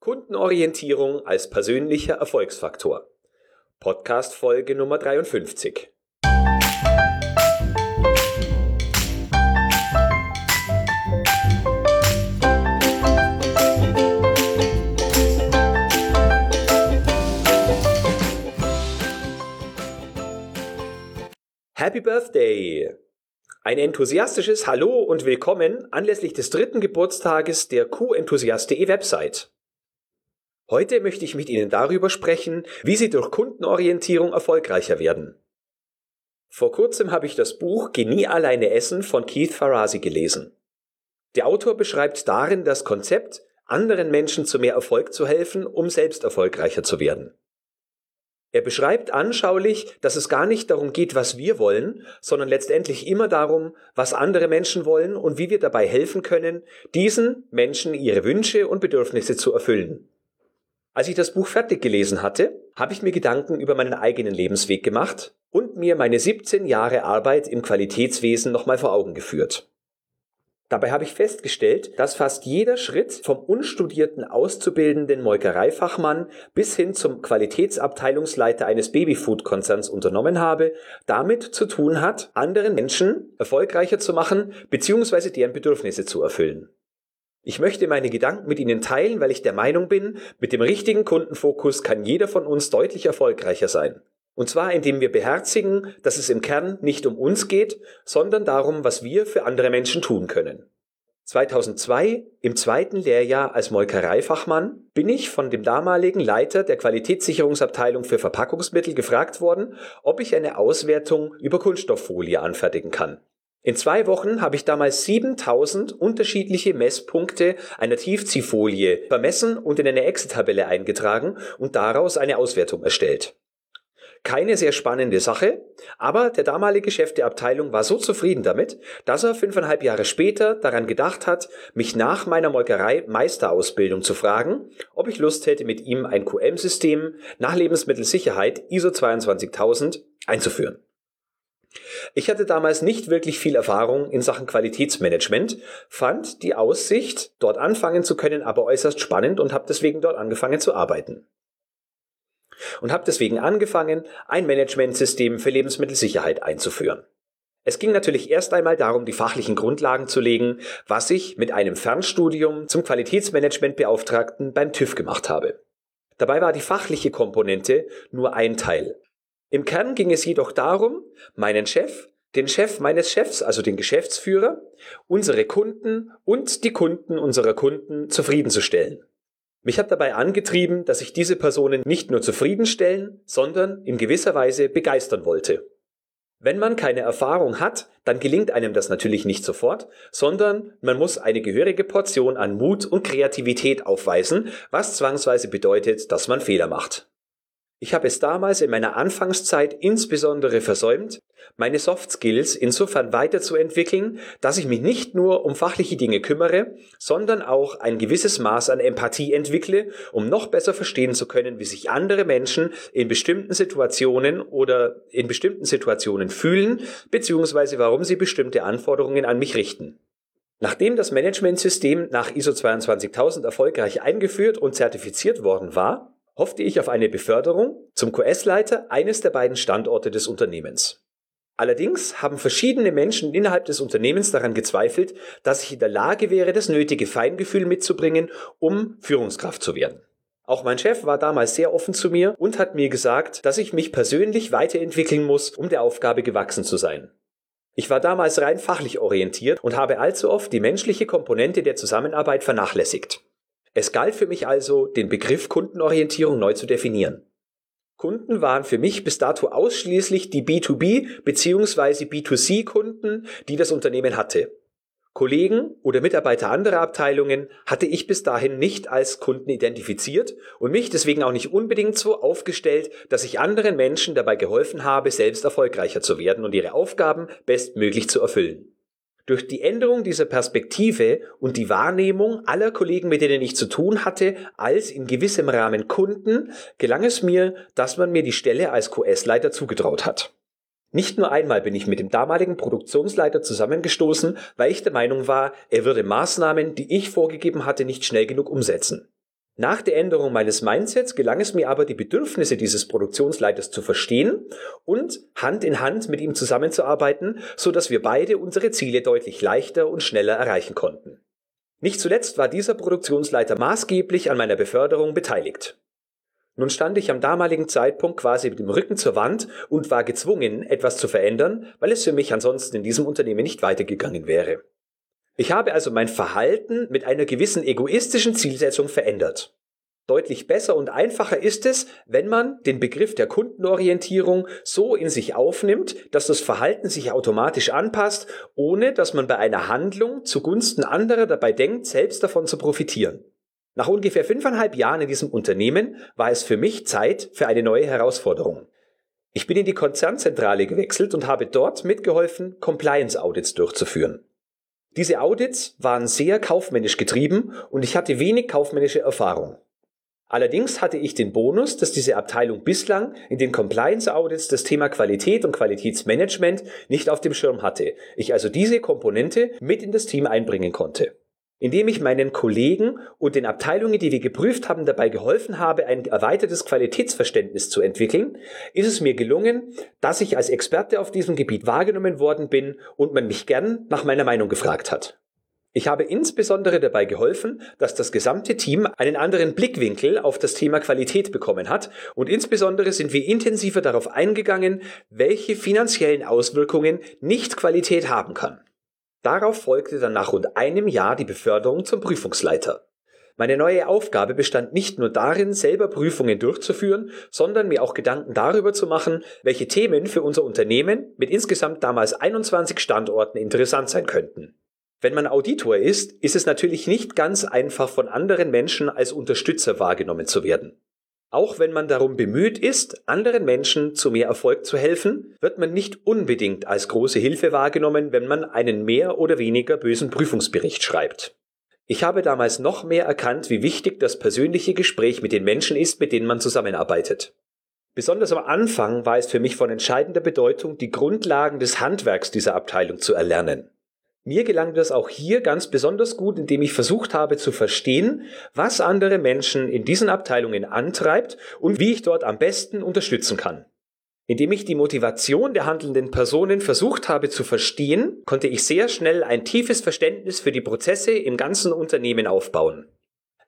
Kundenorientierung als persönlicher Erfolgsfaktor. Podcast Folge Nummer 53. Happy Birthday! Ein enthusiastisches Hallo und Willkommen anlässlich des dritten Geburtstages der Q-Enthusiast.de Website. Heute möchte ich mit Ihnen darüber sprechen, wie Sie durch Kundenorientierung erfolgreicher werden. Vor kurzem habe ich das Buch Genie alleine essen von Keith Farazi gelesen. Der Autor beschreibt darin das Konzept, anderen Menschen zu mehr Erfolg zu helfen, um selbst erfolgreicher zu werden. Er beschreibt anschaulich, dass es gar nicht darum geht, was wir wollen, sondern letztendlich immer darum, was andere Menschen wollen und wie wir dabei helfen können, diesen Menschen ihre Wünsche und Bedürfnisse zu erfüllen. Als ich das Buch fertig gelesen hatte, habe ich mir Gedanken über meinen eigenen Lebensweg gemacht und mir meine 17 Jahre Arbeit im Qualitätswesen nochmal vor Augen geführt. Dabei habe ich festgestellt, dass fast jeder Schritt vom unstudierten auszubildenden Molkereifachmann bis hin zum Qualitätsabteilungsleiter eines Babyfood-Konzerns unternommen habe, damit zu tun hat, anderen Menschen erfolgreicher zu machen bzw. deren Bedürfnisse zu erfüllen. Ich möchte meine Gedanken mit Ihnen teilen, weil ich der Meinung bin, mit dem richtigen Kundenfokus kann jeder von uns deutlich erfolgreicher sein. Und zwar indem wir beherzigen, dass es im Kern nicht um uns geht, sondern darum, was wir für andere Menschen tun können. 2002, im zweiten Lehrjahr als Molkereifachmann, bin ich von dem damaligen Leiter der Qualitätssicherungsabteilung für Verpackungsmittel gefragt worden, ob ich eine Auswertung über Kunststofffolie anfertigen kann. In zwei Wochen habe ich damals 7000 unterschiedliche Messpunkte einer Tiefziehfolie vermessen und in eine Excel-Tabelle eingetragen und daraus eine Auswertung erstellt. Keine sehr spannende Sache, aber der damalige Chef der Abteilung war so zufrieden damit, dass er fünfeinhalb Jahre später daran gedacht hat, mich nach meiner Molkerei Meisterausbildung zu fragen, ob ich Lust hätte, mit ihm ein QM-System nach Lebensmittelsicherheit ISO 22000 einzuführen. Ich hatte damals nicht wirklich viel Erfahrung in Sachen Qualitätsmanagement, fand die Aussicht, dort anfangen zu können, aber äußerst spannend und habe deswegen dort angefangen zu arbeiten. Und habe deswegen angefangen, ein Managementsystem für Lebensmittelsicherheit einzuführen. Es ging natürlich erst einmal darum, die fachlichen Grundlagen zu legen, was ich mit einem Fernstudium zum Qualitätsmanagementbeauftragten beim TÜV gemacht habe. Dabei war die fachliche Komponente nur ein Teil. Im Kern ging es jedoch darum, meinen Chef, den Chef meines Chefs, also den Geschäftsführer, unsere Kunden und die Kunden unserer Kunden zufriedenzustellen. Mich hat dabei angetrieben, dass ich diese Personen nicht nur zufriedenstellen, sondern in gewisser Weise begeistern wollte. Wenn man keine Erfahrung hat, dann gelingt einem das natürlich nicht sofort, sondern man muss eine gehörige Portion an Mut und Kreativität aufweisen, was zwangsweise bedeutet, dass man Fehler macht. Ich habe es damals in meiner Anfangszeit insbesondere versäumt, meine Soft Skills insofern weiterzuentwickeln, dass ich mich nicht nur um fachliche Dinge kümmere, sondern auch ein gewisses Maß an Empathie entwickle, um noch besser verstehen zu können, wie sich andere Menschen in bestimmten Situationen oder in bestimmten Situationen fühlen, beziehungsweise warum sie bestimmte Anforderungen an mich richten. Nachdem das Managementsystem nach ISO 22000 erfolgreich eingeführt und zertifiziert worden war, hoffte ich auf eine Beförderung zum QS-Leiter eines der beiden Standorte des Unternehmens. Allerdings haben verschiedene Menschen innerhalb des Unternehmens daran gezweifelt, dass ich in der Lage wäre, das nötige Feingefühl mitzubringen, um Führungskraft zu werden. Auch mein Chef war damals sehr offen zu mir und hat mir gesagt, dass ich mich persönlich weiterentwickeln muss, um der Aufgabe gewachsen zu sein. Ich war damals rein fachlich orientiert und habe allzu oft die menschliche Komponente der Zusammenarbeit vernachlässigt. Es galt für mich also, den Begriff Kundenorientierung neu zu definieren. Kunden waren für mich bis dato ausschließlich die B2B bzw. B2C Kunden, die das Unternehmen hatte. Kollegen oder Mitarbeiter anderer Abteilungen hatte ich bis dahin nicht als Kunden identifiziert und mich deswegen auch nicht unbedingt so aufgestellt, dass ich anderen Menschen dabei geholfen habe, selbst erfolgreicher zu werden und ihre Aufgaben bestmöglich zu erfüllen. Durch die Änderung dieser Perspektive und die Wahrnehmung aller Kollegen, mit denen ich zu tun hatte, als in gewissem Rahmen Kunden, gelang es mir, dass man mir die Stelle als QS-Leiter zugetraut hat. Nicht nur einmal bin ich mit dem damaligen Produktionsleiter zusammengestoßen, weil ich der Meinung war, er würde Maßnahmen, die ich vorgegeben hatte, nicht schnell genug umsetzen. Nach der Änderung meines Mindsets gelang es mir aber, die Bedürfnisse dieses Produktionsleiters zu verstehen und Hand in Hand mit ihm zusammenzuarbeiten, so dass wir beide unsere Ziele deutlich leichter und schneller erreichen konnten. Nicht zuletzt war dieser Produktionsleiter maßgeblich an meiner Beförderung beteiligt. Nun stand ich am damaligen Zeitpunkt quasi mit dem Rücken zur Wand und war gezwungen, etwas zu verändern, weil es für mich ansonsten in diesem Unternehmen nicht weitergegangen wäre. Ich habe also mein Verhalten mit einer gewissen egoistischen Zielsetzung verändert. Deutlich besser und einfacher ist es, wenn man den Begriff der Kundenorientierung so in sich aufnimmt, dass das Verhalten sich automatisch anpasst, ohne dass man bei einer Handlung zugunsten anderer dabei denkt, selbst davon zu profitieren. Nach ungefähr fünfeinhalb Jahren in diesem Unternehmen war es für mich Zeit für eine neue Herausforderung. Ich bin in die Konzernzentrale gewechselt und habe dort mitgeholfen, Compliance Audits durchzuführen. Diese Audits waren sehr kaufmännisch getrieben und ich hatte wenig kaufmännische Erfahrung. Allerdings hatte ich den Bonus, dass diese Abteilung bislang in den Compliance Audits das Thema Qualität und Qualitätsmanagement nicht auf dem Schirm hatte. Ich also diese Komponente mit in das Team einbringen konnte indem ich meinen Kollegen und den Abteilungen, die wir geprüft haben, dabei geholfen habe, ein erweitertes Qualitätsverständnis zu entwickeln, ist es mir gelungen, dass ich als Experte auf diesem Gebiet wahrgenommen worden bin und man mich gern nach meiner Meinung gefragt hat. Ich habe insbesondere dabei geholfen, dass das gesamte Team einen anderen Blickwinkel auf das Thema Qualität bekommen hat und insbesondere sind wir intensiver darauf eingegangen, welche finanziellen Auswirkungen Nicht-Qualität haben kann. Darauf folgte dann nach rund einem Jahr die Beförderung zum Prüfungsleiter. Meine neue Aufgabe bestand nicht nur darin, selber Prüfungen durchzuführen, sondern mir auch Gedanken darüber zu machen, welche Themen für unser Unternehmen mit insgesamt damals 21 Standorten interessant sein könnten. Wenn man Auditor ist, ist es natürlich nicht ganz einfach von anderen Menschen als Unterstützer wahrgenommen zu werden. Auch wenn man darum bemüht ist, anderen Menschen zu mehr Erfolg zu helfen, wird man nicht unbedingt als große Hilfe wahrgenommen, wenn man einen mehr oder weniger bösen Prüfungsbericht schreibt. Ich habe damals noch mehr erkannt, wie wichtig das persönliche Gespräch mit den Menschen ist, mit denen man zusammenarbeitet. Besonders am Anfang war es für mich von entscheidender Bedeutung, die Grundlagen des Handwerks dieser Abteilung zu erlernen. Mir gelang das auch hier ganz besonders gut, indem ich versucht habe zu verstehen, was andere Menschen in diesen Abteilungen antreibt und wie ich dort am besten unterstützen kann. Indem ich die Motivation der handelnden Personen versucht habe zu verstehen, konnte ich sehr schnell ein tiefes Verständnis für die Prozesse im ganzen Unternehmen aufbauen.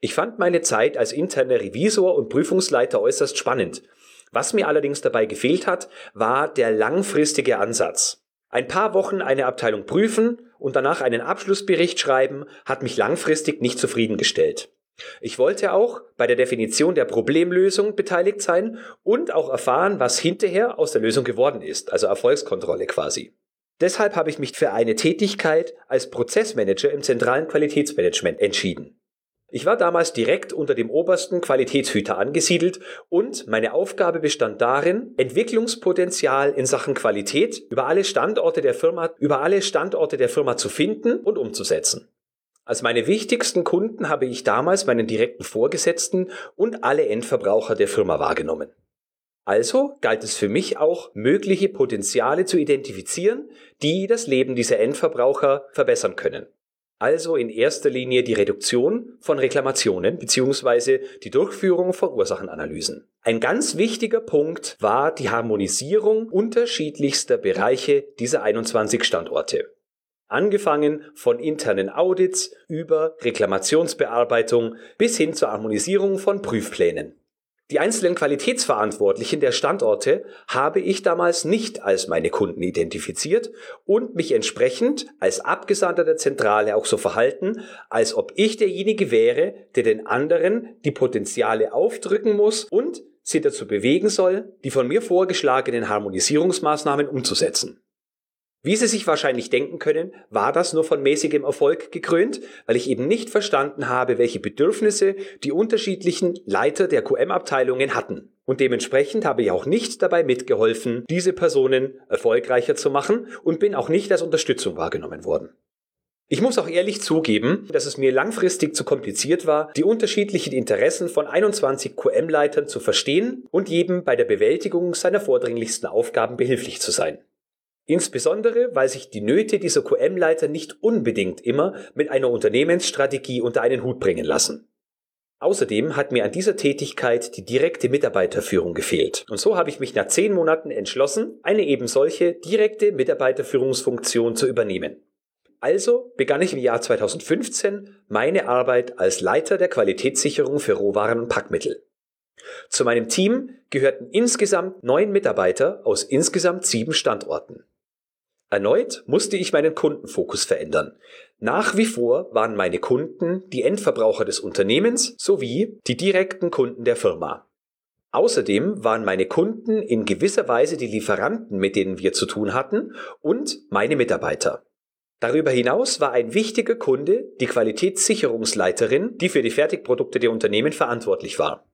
Ich fand meine Zeit als interner Revisor und Prüfungsleiter äußerst spannend. Was mir allerdings dabei gefehlt hat, war der langfristige Ansatz. Ein paar Wochen eine Abteilung prüfen und danach einen Abschlussbericht schreiben, hat mich langfristig nicht zufriedengestellt. Ich wollte auch bei der Definition der Problemlösung beteiligt sein und auch erfahren, was hinterher aus der Lösung geworden ist, also Erfolgskontrolle quasi. Deshalb habe ich mich für eine Tätigkeit als Prozessmanager im zentralen Qualitätsmanagement entschieden. Ich war damals direkt unter dem obersten Qualitätshüter angesiedelt und meine Aufgabe bestand darin, Entwicklungspotenzial in Sachen Qualität über alle Standorte der Firma, über alle Standorte der Firma zu finden und umzusetzen. Als meine wichtigsten Kunden habe ich damals meinen direkten Vorgesetzten und alle Endverbraucher der Firma wahrgenommen. Also galt es für mich auch, mögliche Potenziale zu identifizieren, die das Leben dieser Endverbraucher verbessern können also in erster Linie die Reduktion von Reklamationen bzw. die Durchführung von Ursachenanalysen. Ein ganz wichtiger Punkt war die Harmonisierung unterschiedlichster Bereiche dieser 21 Standorte. Angefangen von internen Audits über Reklamationsbearbeitung bis hin zur Harmonisierung von Prüfplänen. Die einzelnen Qualitätsverantwortlichen der Standorte habe ich damals nicht als meine Kunden identifiziert und mich entsprechend als Abgesandter der Zentrale auch so verhalten, als ob ich derjenige wäre, der den anderen die Potenziale aufdrücken muss und sie dazu bewegen soll, die von mir vorgeschlagenen Harmonisierungsmaßnahmen umzusetzen. Wie Sie sich wahrscheinlich denken können, war das nur von mäßigem Erfolg gekrönt, weil ich eben nicht verstanden habe, welche Bedürfnisse die unterschiedlichen Leiter der QM-Abteilungen hatten. Und dementsprechend habe ich auch nicht dabei mitgeholfen, diese Personen erfolgreicher zu machen und bin auch nicht als Unterstützung wahrgenommen worden. Ich muss auch ehrlich zugeben, dass es mir langfristig zu kompliziert war, die unterschiedlichen Interessen von 21 QM-Leitern zu verstehen und jedem bei der Bewältigung seiner vordringlichsten Aufgaben behilflich zu sein. Insbesondere, weil sich die Nöte dieser QM-Leiter nicht unbedingt immer mit einer Unternehmensstrategie unter einen Hut bringen lassen. Außerdem hat mir an dieser Tätigkeit die direkte Mitarbeiterführung gefehlt. Und so habe ich mich nach zehn Monaten entschlossen, eine eben solche direkte Mitarbeiterführungsfunktion zu übernehmen. Also begann ich im Jahr 2015 meine Arbeit als Leiter der Qualitätssicherung für Rohwaren und Packmittel. Zu meinem Team gehörten insgesamt neun Mitarbeiter aus insgesamt sieben Standorten. Erneut musste ich meinen Kundenfokus verändern. Nach wie vor waren meine Kunden die Endverbraucher des Unternehmens sowie die direkten Kunden der Firma. Außerdem waren meine Kunden in gewisser Weise die Lieferanten, mit denen wir zu tun hatten, und meine Mitarbeiter. Darüber hinaus war ein wichtiger Kunde die Qualitätssicherungsleiterin, die für die Fertigprodukte der Unternehmen verantwortlich war.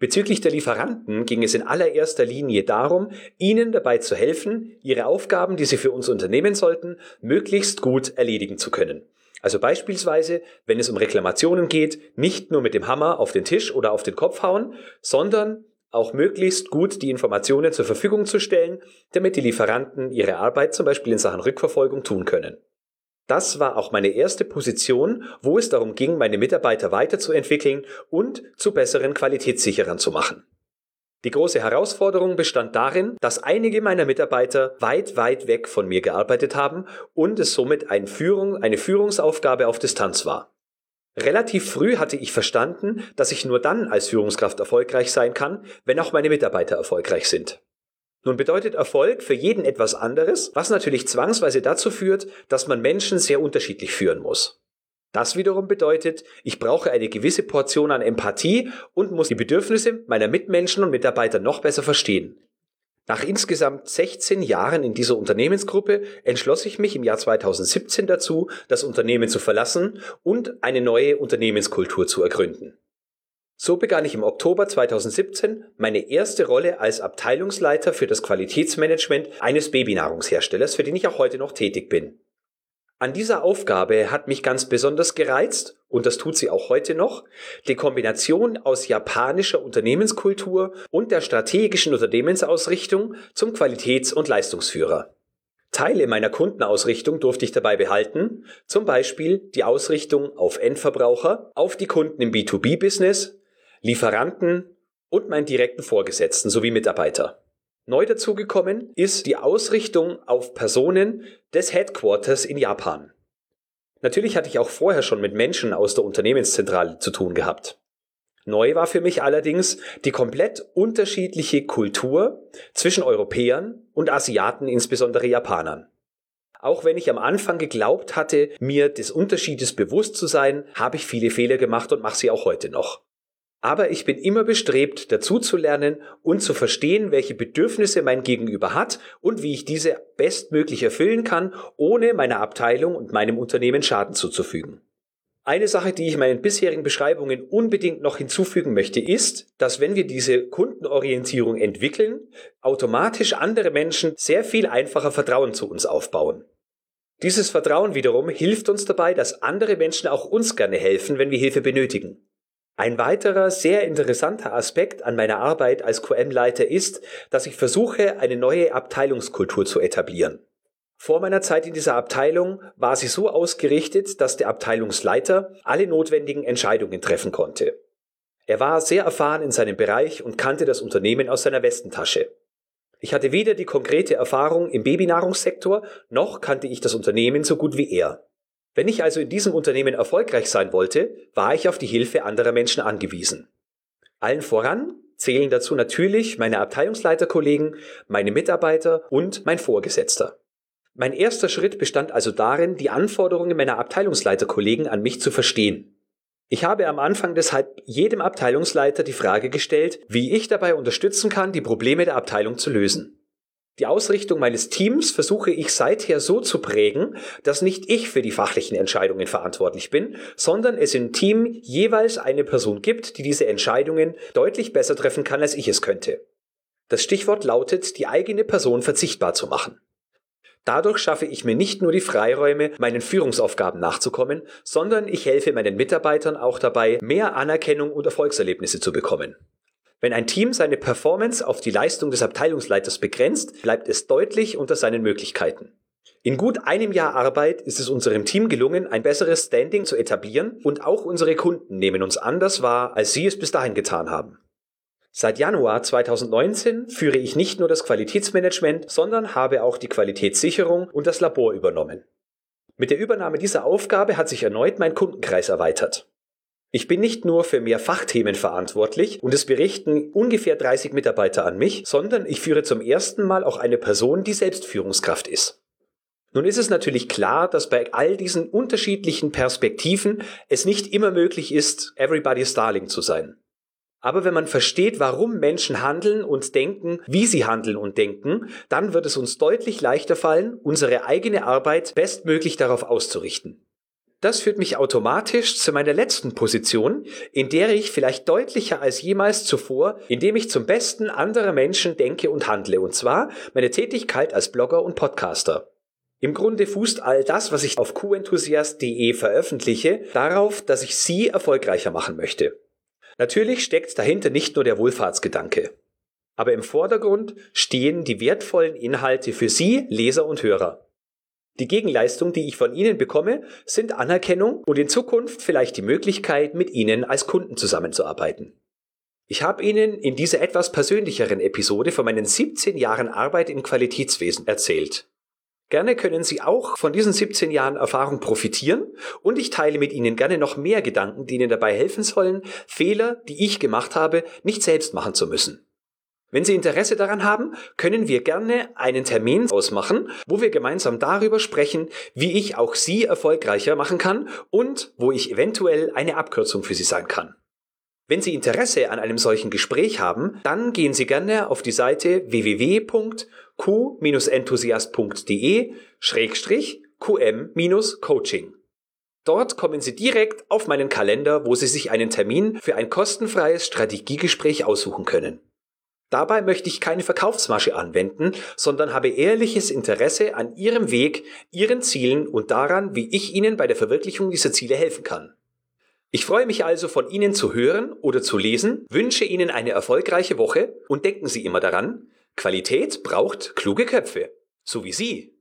Bezüglich der Lieferanten ging es in allererster Linie darum, ihnen dabei zu helfen, ihre Aufgaben, die sie für uns unternehmen sollten, möglichst gut erledigen zu können. Also beispielsweise, wenn es um Reklamationen geht, nicht nur mit dem Hammer auf den Tisch oder auf den Kopf hauen, sondern auch möglichst gut die Informationen zur Verfügung zu stellen, damit die Lieferanten ihre Arbeit zum Beispiel in Sachen Rückverfolgung tun können. Das war auch meine erste Position, wo es darum ging, meine Mitarbeiter weiterzuentwickeln und zu besseren Qualitätssicherern zu machen. Die große Herausforderung bestand darin, dass einige meiner Mitarbeiter weit, weit weg von mir gearbeitet haben und es somit eine, Führung, eine Führungsaufgabe auf Distanz war. Relativ früh hatte ich verstanden, dass ich nur dann als Führungskraft erfolgreich sein kann, wenn auch meine Mitarbeiter erfolgreich sind. Nun bedeutet Erfolg für jeden etwas anderes, was natürlich zwangsweise dazu führt, dass man Menschen sehr unterschiedlich führen muss. Das wiederum bedeutet, ich brauche eine gewisse Portion an Empathie und muss die Bedürfnisse meiner Mitmenschen und Mitarbeiter noch besser verstehen. Nach insgesamt 16 Jahren in dieser Unternehmensgruppe entschloss ich mich im Jahr 2017 dazu, das Unternehmen zu verlassen und eine neue Unternehmenskultur zu ergründen. So begann ich im Oktober 2017 meine erste Rolle als Abteilungsleiter für das Qualitätsmanagement eines Babynahrungsherstellers, für den ich auch heute noch tätig bin. An dieser Aufgabe hat mich ganz besonders gereizt, und das tut sie auch heute noch, die Kombination aus japanischer Unternehmenskultur und der strategischen Unternehmensausrichtung zum Qualitäts- und Leistungsführer. Teile meiner Kundenausrichtung durfte ich dabei behalten, zum Beispiel die Ausrichtung auf Endverbraucher, auf die Kunden im B2B-Business, Lieferanten und meinen direkten Vorgesetzten sowie Mitarbeiter. Neu dazugekommen ist die Ausrichtung auf Personen des Headquarters in Japan. Natürlich hatte ich auch vorher schon mit Menschen aus der Unternehmenszentrale zu tun gehabt. Neu war für mich allerdings die komplett unterschiedliche Kultur zwischen Europäern und Asiaten, insbesondere Japanern. Auch wenn ich am Anfang geglaubt hatte, mir des Unterschiedes bewusst zu sein, habe ich viele Fehler gemacht und mache sie auch heute noch. Aber ich bin immer bestrebt, dazuzulernen und zu verstehen, welche Bedürfnisse mein Gegenüber hat und wie ich diese bestmöglich erfüllen kann, ohne meiner Abteilung und meinem Unternehmen Schaden zuzufügen. Eine Sache, die ich meinen bisherigen Beschreibungen unbedingt noch hinzufügen möchte, ist, dass wenn wir diese Kundenorientierung entwickeln, automatisch andere Menschen sehr viel einfacher Vertrauen zu uns aufbauen. Dieses Vertrauen wiederum hilft uns dabei, dass andere Menschen auch uns gerne helfen, wenn wir Hilfe benötigen. Ein weiterer sehr interessanter Aspekt an meiner Arbeit als QM-Leiter ist, dass ich versuche, eine neue Abteilungskultur zu etablieren. Vor meiner Zeit in dieser Abteilung war sie so ausgerichtet, dass der Abteilungsleiter alle notwendigen Entscheidungen treffen konnte. Er war sehr erfahren in seinem Bereich und kannte das Unternehmen aus seiner Westentasche. Ich hatte weder die konkrete Erfahrung im Babynahrungssektor, noch kannte ich das Unternehmen so gut wie er. Wenn ich also in diesem Unternehmen erfolgreich sein wollte, war ich auf die Hilfe anderer Menschen angewiesen. Allen voran zählen dazu natürlich meine Abteilungsleiterkollegen, meine Mitarbeiter und mein Vorgesetzter. Mein erster Schritt bestand also darin, die Anforderungen meiner Abteilungsleiterkollegen an mich zu verstehen. Ich habe am Anfang deshalb jedem Abteilungsleiter die Frage gestellt, wie ich dabei unterstützen kann, die Probleme der Abteilung zu lösen. Die Ausrichtung meines Teams versuche ich seither so zu prägen, dass nicht ich für die fachlichen Entscheidungen verantwortlich bin, sondern es im Team jeweils eine Person gibt, die diese Entscheidungen deutlich besser treffen kann, als ich es könnte. Das Stichwort lautet, die eigene Person verzichtbar zu machen. Dadurch schaffe ich mir nicht nur die Freiräume, meinen Führungsaufgaben nachzukommen, sondern ich helfe meinen Mitarbeitern auch dabei, mehr Anerkennung und Erfolgserlebnisse zu bekommen. Wenn ein Team seine Performance auf die Leistung des Abteilungsleiters begrenzt, bleibt es deutlich unter seinen Möglichkeiten. In gut einem Jahr Arbeit ist es unserem Team gelungen, ein besseres Standing zu etablieren und auch unsere Kunden nehmen uns anders wahr, als sie es bis dahin getan haben. Seit Januar 2019 führe ich nicht nur das Qualitätsmanagement, sondern habe auch die Qualitätssicherung und das Labor übernommen. Mit der Übernahme dieser Aufgabe hat sich erneut mein Kundenkreis erweitert. Ich bin nicht nur für mehr Fachthemen verantwortlich und es berichten ungefähr 30 Mitarbeiter an mich, sondern ich führe zum ersten Mal auch eine Person, die selbst Führungskraft ist. Nun ist es natürlich klar, dass bei all diesen unterschiedlichen Perspektiven es nicht immer möglich ist, everybody's darling zu sein. Aber wenn man versteht, warum Menschen handeln und denken, wie sie handeln und denken, dann wird es uns deutlich leichter fallen, unsere eigene Arbeit bestmöglich darauf auszurichten. Das führt mich automatisch zu meiner letzten Position, in der ich vielleicht deutlicher als jemals zuvor, indem ich zum Besten anderer Menschen denke und handle, und zwar meine Tätigkeit als Blogger und Podcaster. Im Grunde fußt all das, was ich auf qenthusiast.de veröffentliche, darauf, dass ich Sie erfolgreicher machen möchte. Natürlich steckt dahinter nicht nur der Wohlfahrtsgedanke. Aber im Vordergrund stehen die wertvollen Inhalte für Sie, Leser und Hörer. Die Gegenleistung, die ich von Ihnen bekomme, sind Anerkennung und in Zukunft vielleicht die Möglichkeit, mit Ihnen als Kunden zusammenzuarbeiten. Ich habe Ihnen in dieser etwas persönlicheren Episode von meinen 17 Jahren Arbeit im Qualitätswesen erzählt. Gerne können Sie auch von diesen 17 Jahren Erfahrung profitieren und ich teile mit Ihnen gerne noch mehr Gedanken, die Ihnen dabei helfen sollen, Fehler, die ich gemacht habe, nicht selbst machen zu müssen. Wenn Sie Interesse daran haben, können wir gerne einen Termin ausmachen, wo wir gemeinsam darüber sprechen, wie ich auch Sie erfolgreicher machen kann und wo ich eventuell eine Abkürzung für Sie sein kann. Wenn Sie Interesse an einem solchen Gespräch haben, dann gehen Sie gerne auf die Seite www.q-enthusiast.de-qm-coaching. Dort kommen Sie direkt auf meinen Kalender, wo Sie sich einen Termin für ein kostenfreies Strategiegespräch aussuchen können. Dabei möchte ich keine Verkaufsmasche anwenden, sondern habe ehrliches Interesse an Ihrem Weg, Ihren Zielen und daran, wie ich Ihnen bei der Verwirklichung dieser Ziele helfen kann. Ich freue mich also von Ihnen zu hören oder zu lesen, wünsche Ihnen eine erfolgreiche Woche und denken Sie immer daran, Qualität braucht kluge Köpfe, so wie Sie.